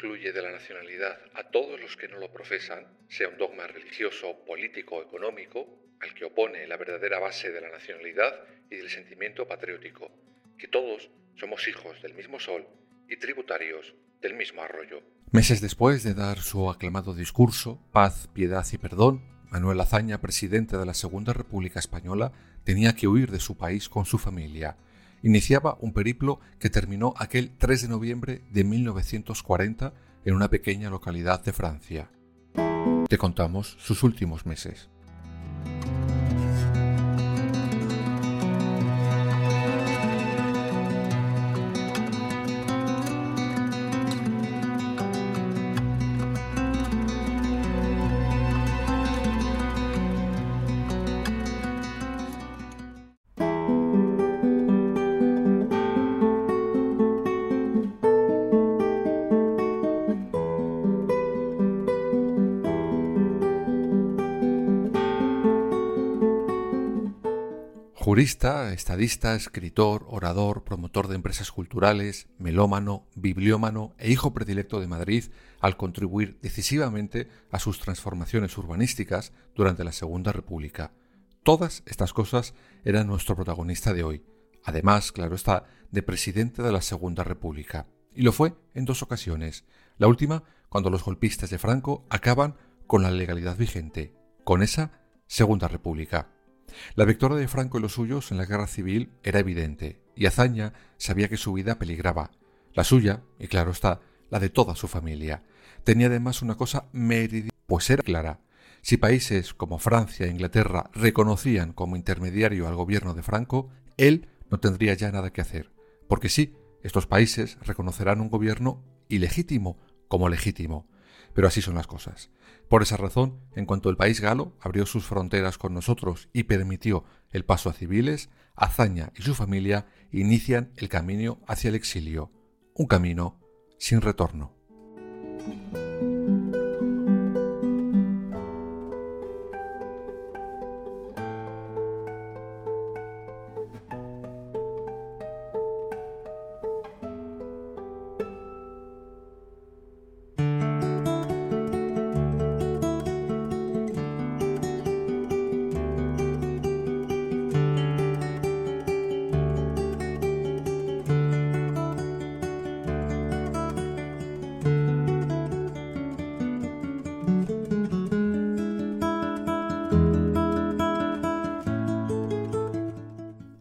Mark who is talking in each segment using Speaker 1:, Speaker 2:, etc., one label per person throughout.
Speaker 1: Excluye de la nacionalidad a todos los que no lo profesan, sea un dogma religioso, político o económico, al que opone la verdadera base de la nacionalidad y del sentimiento patriótico, que todos somos hijos del mismo sol y tributarios del mismo arroyo.
Speaker 2: Meses después de dar su aclamado discurso, Paz, Piedad y Perdón, Manuel Azaña, presidente de la Segunda República Española, tenía que huir de su país con su familia iniciaba un periplo que terminó aquel 3 de noviembre de 1940 en una pequeña localidad de Francia. Te contamos sus últimos meses. Jurista, estadista, escritor, orador, promotor de empresas culturales, melómano, bibliómano e hijo predilecto de Madrid al contribuir decisivamente a sus transformaciones urbanísticas durante la Segunda República. Todas estas cosas eran nuestro protagonista de hoy. Además, claro está, de presidente de la Segunda República. Y lo fue en dos ocasiones. La última, cuando los golpistas de Franco acaban con la legalidad vigente, con esa Segunda República. La victoria de Franco y los suyos en la guerra civil era evidente, y Azaña sabía que su vida peligraba. La suya, y claro está, la de toda su familia. Tenía además una cosa meridiana, pues era clara. Si países como Francia e Inglaterra reconocían como intermediario al gobierno de Franco, él no tendría ya nada que hacer. Porque sí, estos países reconocerán un gobierno ilegítimo como legítimo. Pero así son las cosas. Por esa razón, en cuanto el país galo abrió sus fronteras con nosotros y permitió el paso a civiles, Azaña y su familia inician el camino hacia el exilio, un camino sin retorno.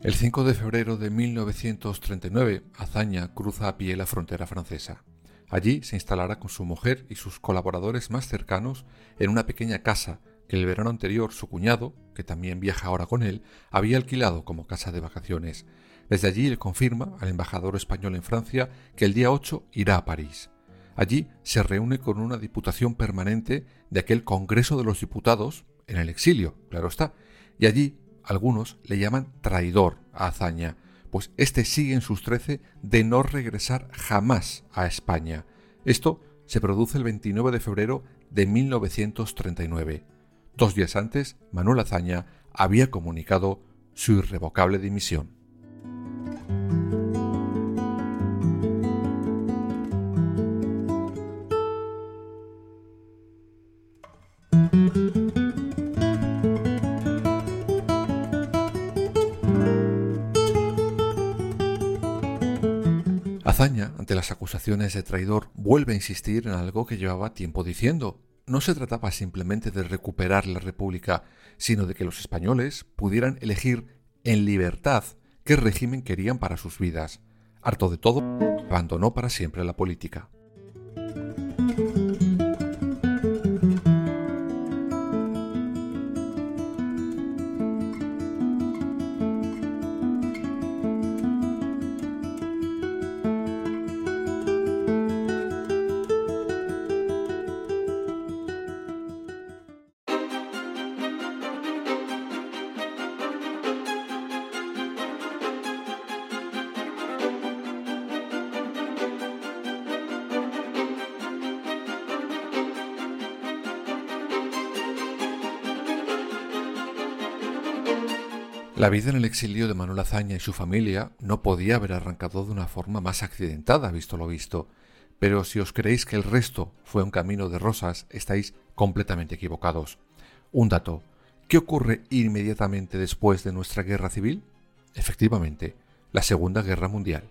Speaker 2: El 5 de febrero de 1939, Azaña cruza a pie la frontera francesa. Allí se instalará con su mujer y sus colaboradores más cercanos en una pequeña casa que el verano anterior su cuñado, que también viaja ahora con él, había alquilado como casa de vacaciones. Desde allí le confirma al embajador español en Francia que el día 8 irá a París. Allí se reúne con una diputación permanente de aquel Congreso de los Diputados, en el exilio, claro está, y allí algunos le llaman traidor a Azaña, pues éste sigue en sus trece de no regresar jamás a España. Esto se produce el 29 de febrero de 1939. Dos días antes, Manuel Azaña había comunicado su irrevocable dimisión. Las acusaciones de traidor, vuelve a insistir en algo que llevaba tiempo diciendo. No se trataba simplemente de recuperar la República, sino de que los españoles pudieran elegir en libertad qué régimen querían para sus vidas. Harto de todo, abandonó para siempre la política. La vida en el exilio de Manuel Azaña y su familia no podía haber arrancado de una forma más accidentada, visto lo visto. Pero si os creéis que el resto fue un camino de rosas, estáis completamente equivocados. Un dato. ¿Qué ocurre inmediatamente después de nuestra guerra civil? Efectivamente, la Segunda Guerra Mundial.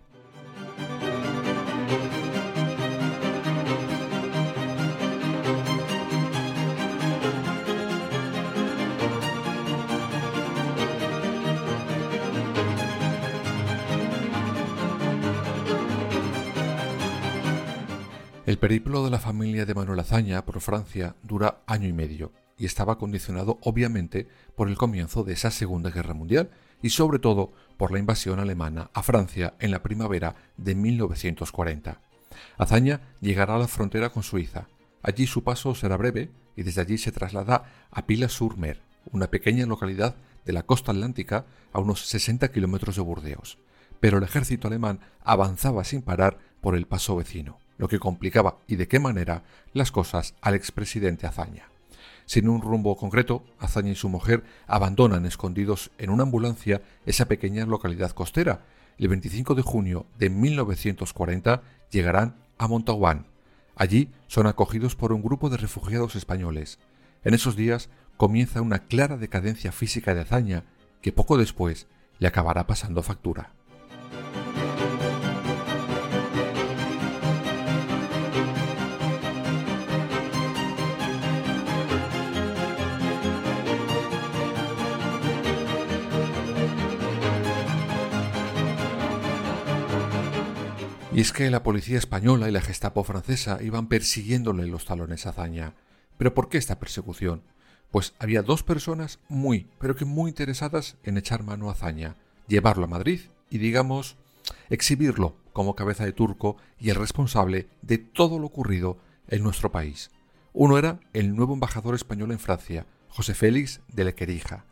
Speaker 2: El periplo de la familia de Manuel Azaña por Francia dura año y medio y estaba condicionado obviamente por el comienzo de esa Segunda Guerra Mundial y sobre todo por la invasión alemana a Francia en la primavera de 1940. Azaña llegará a la frontera con Suiza. Allí su paso será breve y desde allí se traslada a Pila-sur-Mer, una pequeña localidad de la costa atlántica a unos 60 kilómetros de Burdeos. Pero el ejército alemán avanzaba sin parar por el paso vecino lo que complicaba y de qué manera las cosas al expresidente Azaña. Sin un rumbo concreto, Azaña y su mujer abandonan escondidos en una ambulancia esa pequeña localidad costera. El 25 de junio de 1940 llegarán a Montauban. Allí son acogidos por un grupo de refugiados españoles. En esos días comienza una clara decadencia física de Azaña que poco después le acabará pasando factura. Y es que la policía española y la Gestapo francesa iban persiguiéndole los talones a Zaña. ¿Pero por qué esta persecución? Pues había dos personas muy, pero que muy interesadas en echar mano a Zaña, llevarlo a Madrid y, digamos, exhibirlo como cabeza de turco y el responsable de todo lo ocurrido en nuestro país. Uno era el nuevo embajador español en Francia, José Félix de Lequerija,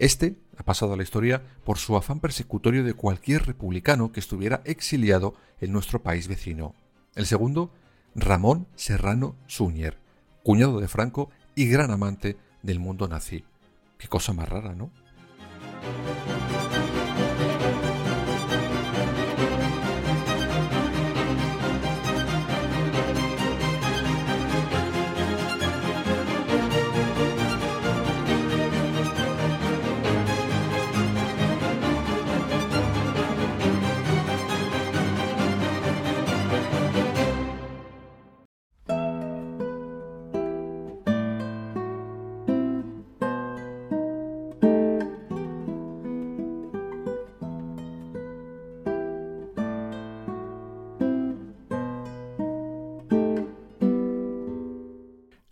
Speaker 2: este ha pasado a la historia por su afán persecutorio de cualquier republicano que estuviera exiliado en nuestro país vecino. El segundo, Ramón Serrano Suñer, cuñado de Franco y gran amante del mundo nazi. Qué cosa más rara, ¿no?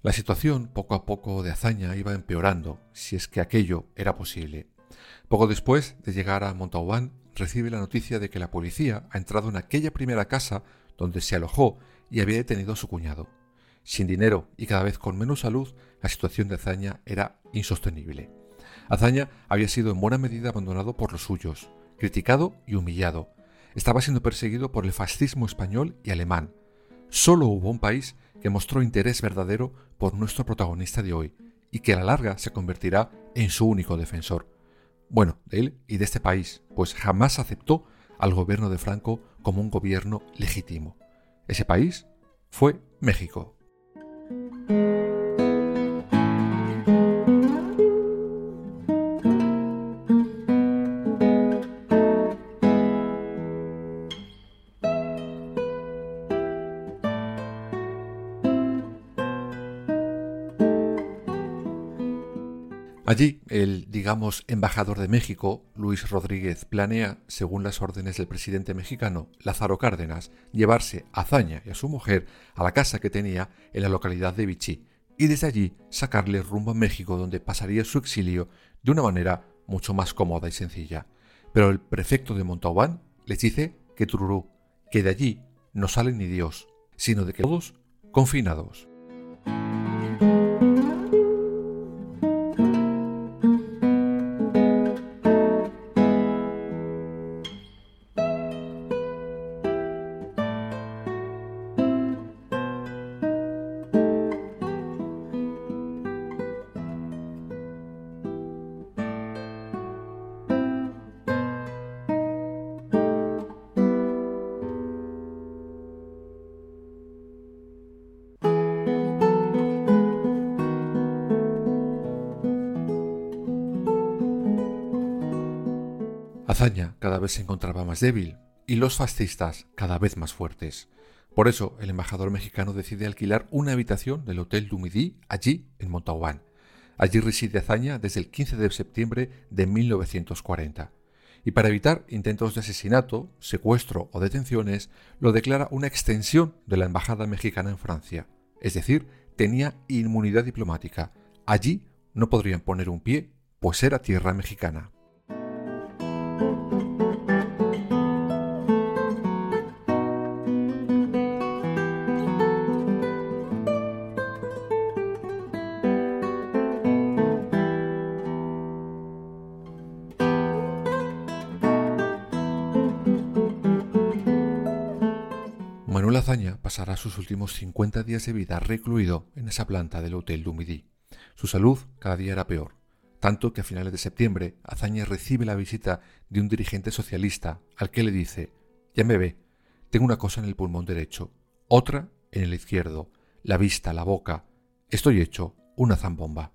Speaker 2: La situación poco a poco de hazaña iba empeorando, si es que aquello era posible. Poco después de llegar a Montauban, recibe la noticia de que la policía ha entrado en aquella primera casa donde se alojó y había detenido a su cuñado. Sin dinero y cada vez con menos salud, la situación de Azaña era insostenible. Azaña había sido en buena medida abandonado por los suyos, criticado y humillado. Estaba siendo perseguido por el fascismo español y alemán. Solo hubo un país que mostró interés verdadero por nuestro protagonista de hoy y que a la larga se convertirá en su único defensor. Bueno, de él y de este país, pues jamás aceptó al gobierno de Franco como un gobierno legítimo. Ese país fue México. Allí, el, digamos, embajador de México, Luis Rodríguez, planea, según las órdenes del presidente mexicano Lázaro Cárdenas, llevarse a Zaña y a su mujer a la casa que tenía en la localidad de Vichy y desde allí sacarle rumbo a México donde pasaría su exilio de una manera mucho más cómoda y sencilla. Pero el prefecto de Montauban les dice que Tururú, que de allí no sale ni Dios, sino de que todos confinados. Azaña cada vez se encontraba más débil y los fascistas cada vez más fuertes. Por eso, el embajador mexicano decide alquilar una habitación del Hotel du Midi allí en Montauban. Allí reside Azaña desde el 15 de septiembre de 1940. Y para evitar intentos de asesinato, secuestro o detenciones, lo declara una extensión de la embajada mexicana en Francia. Es decir, tenía inmunidad diplomática. Allí no podrían poner un pie, pues era tierra mexicana. Manuel Azaña pasará sus últimos 50 días de vida recluido en esa planta del Hotel du Midi. Su salud cada día era peor, tanto que a finales de septiembre Azaña recibe la visita de un dirigente socialista al que le dice, ya me ve, tengo una cosa en el pulmón derecho, otra en el izquierdo, la vista, la boca, estoy hecho una zambomba.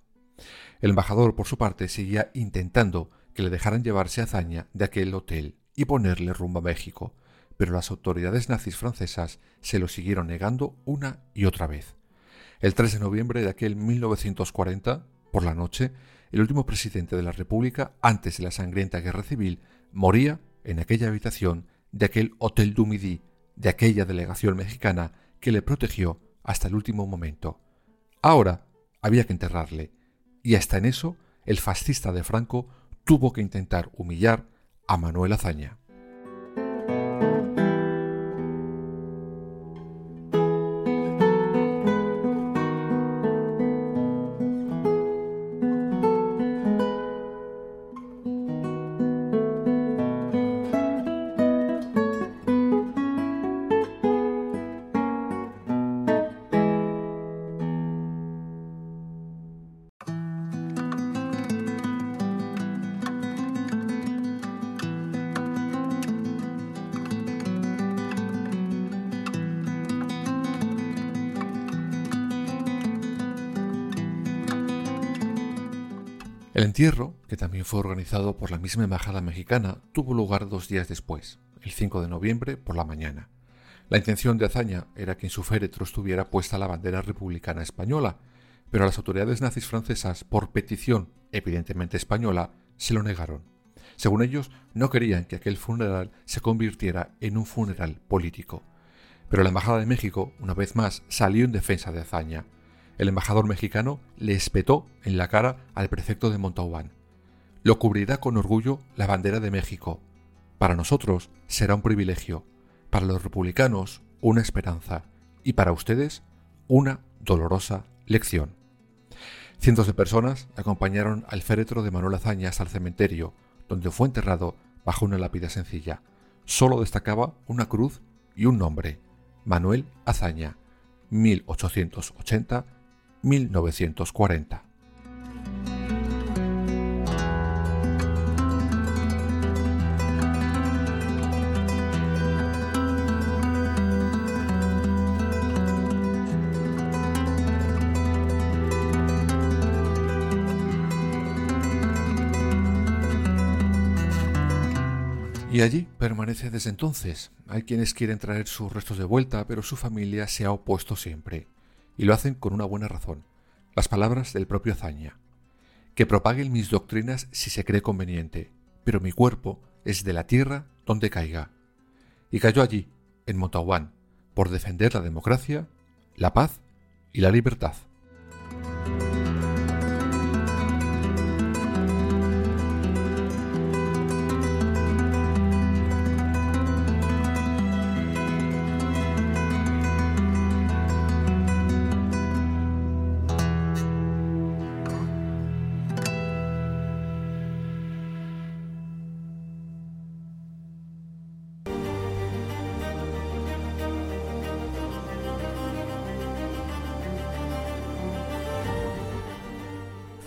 Speaker 2: El embajador, por su parte, seguía intentando que le dejaran llevarse a Azaña de aquel hotel y ponerle rumbo a México, pero las autoridades nazis francesas se lo siguieron negando una y otra vez. El 3 de noviembre de aquel 1940, por la noche, el último presidente de la República, antes de la sangrienta guerra civil, moría en aquella habitación de aquel Hotel du Midi, de aquella delegación mexicana que le protegió hasta el último momento. Ahora había que enterrarle, y hasta en eso el fascista de Franco tuvo que intentar humillar a Manuel Azaña. El entierro, que también fue organizado por la misma embajada mexicana, tuvo lugar dos días después, el 5 de noviembre por la mañana. La intención de Azaña era que en su féretro estuviera puesta la bandera republicana española, pero las autoridades nazis francesas, por petición evidentemente española, se lo negaron. Según ellos, no querían que aquel funeral se convirtiera en un funeral político. Pero la Embajada de México, una vez más, salió en defensa de Azaña, el embajador mexicano le espetó en la cara al prefecto de Montauban. Lo cubrirá con orgullo la bandera de México. Para nosotros será un privilegio, para los republicanos una esperanza y para ustedes una dolorosa lección. Cientos de personas acompañaron al féretro de Manuel Azaña hasta el cementerio, donde fue enterrado bajo una lápida sencilla. Solo destacaba una cruz y un nombre, Manuel Azaña, 1880 1940. Y allí permanece desde entonces. Hay quienes quieren traer sus restos de vuelta, pero su familia se ha opuesto siempre y lo hacen con una buena razón. Las palabras del propio Azaña. Que propaguen mis doctrinas si se cree conveniente, pero mi cuerpo es de la tierra donde caiga. Y cayó allí, en Montauban, por defender la democracia, la paz y la libertad.